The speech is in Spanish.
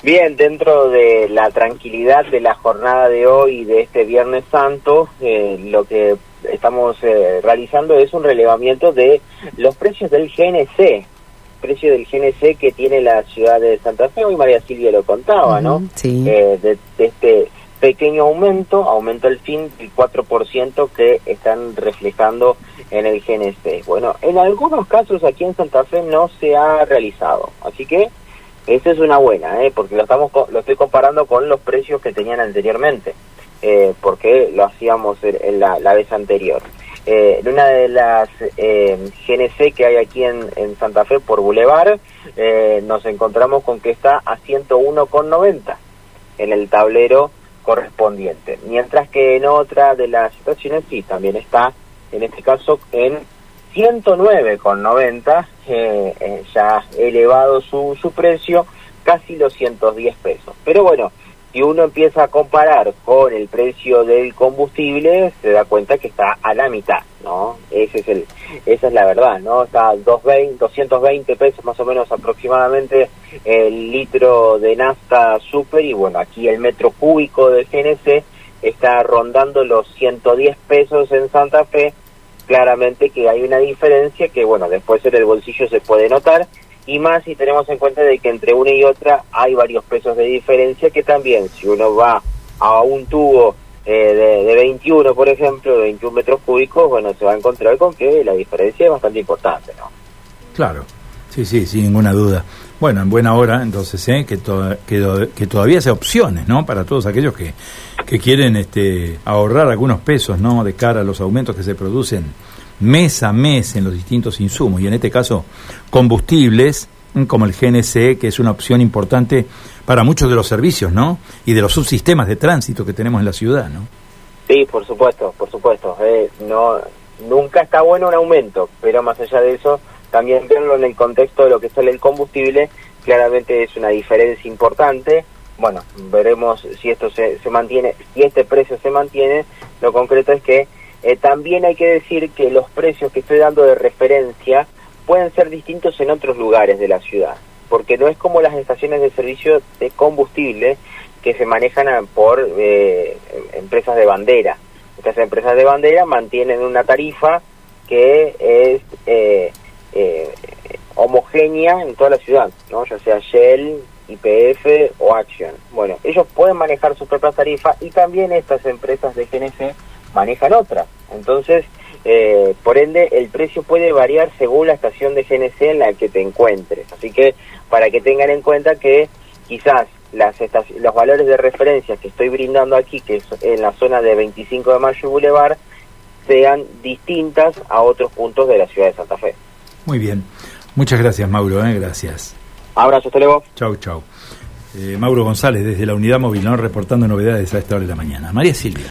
Bien, dentro de la tranquilidad de la jornada de hoy, de este Viernes Santo, eh, lo que estamos eh, realizando es un relevamiento de los precios del GNC, precio del GNC que tiene la ciudad de Santa Fe, hoy María Silvia lo contaba, ¿no? Sí. Eh, de, de este pequeño aumento, aumento al fin del 4% que están reflejando en el GNC. Bueno, en algunos casos aquí en Santa Fe no se ha realizado, así que esa es una buena, ¿eh? porque lo, estamos, lo estoy comparando con los precios que tenían anteriormente, eh, porque lo hacíamos en la, la vez anterior. Eh, en una de las eh, GNC que hay aquí en, en Santa Fe por Boulevard, eh, nos encontramos con que está a 101,90 en el tablero correspondiente, mientras que en otra de las estaciones sí, también está, en este caso, en 109,90, eh, eh, ya elevado su, su precio, casi los 110 pesos. Pero bueno, si uno empieza a comparar con el precio del combustible, se da cuenta que está a la mitad, ¿no? Ese es el, esa es la verdad, ¿no? Está a 220, 220 pesos más o menos aproximadamente el litro de nafta super y bueno, aquí el metro cúbico del GNC está rondando los 110 pesos en Santa Fe, claramente que hay una diferencia que, bueno, después en el bolsillo se puede notar, y más si tenemos en cuenta de que entre una y otra hay varios pesos de diferencia que también, si uno va a un tubo eh, de, de 21, por ejemplo, de 21 metros cúbicos, bueno, se va a encontrar con que la diferencia es bastante importante, ¿no? Claro, sí, sí, sin ninguna duda. Bueno, en buena hora, entonces, ¿eh? que, to todavía sea opciones, ¿no? Para todos aquellos que, que quieren este, ahorrar algunos pesos, ¿no? De cara a los aumentos que se producen mes a mes en los distintos insumos, y en este caso combustibles, como el GNC, que es una opción importante para muchos de los servicios, ¿no? Y de los subsistemas de tránsito que tenemos en la ciudad, ¿no? Sí, por supuesto, por supuesto. Eh, no, nunca está bueno un aumento, pero más allá de eso, también verlo en el contexto de lo que sale el combustible, claramente es una diferencia importante. Bueno, veremos si esto se, se mantiene, si este precio se mantiene. Lo concreto es que eh, también hay que decir que los precios que estoy dando de referencia pueden ser distintos en otros lugares de la ciudad, porque no es como las estaciones de servicio de combustible que se manejan por eh, empresas de bandera. Estas empresas de bandera mantienen una tarifa que es eh, eh, homogénea en toda la ciudad, ¿no? ya sea Shell, IPF o Action. Bueno, ellos pueden manejar sus propias tarifas y también estas empresas de GNC manejan otras. Entonces, eh, por ende, el precio puede variar según la estación de GNC en la que te encuentres. Así que, para que tengan en cuenta que quizás las los valores de referencia que estoy brindando aquí, que es en la zona de 25 de Mayo Boulevard, sean distintas a otros puntos de la ciudad de Santa Fe. Muy bien. Muchas gracias, Mauro. ¿eh? Gracias. Abrazo, hasta luego. Chau, chau. Eh, Mauro González, desde la Unidad Móvil, reportando novedades a esta hora de la mañana. María Silvia.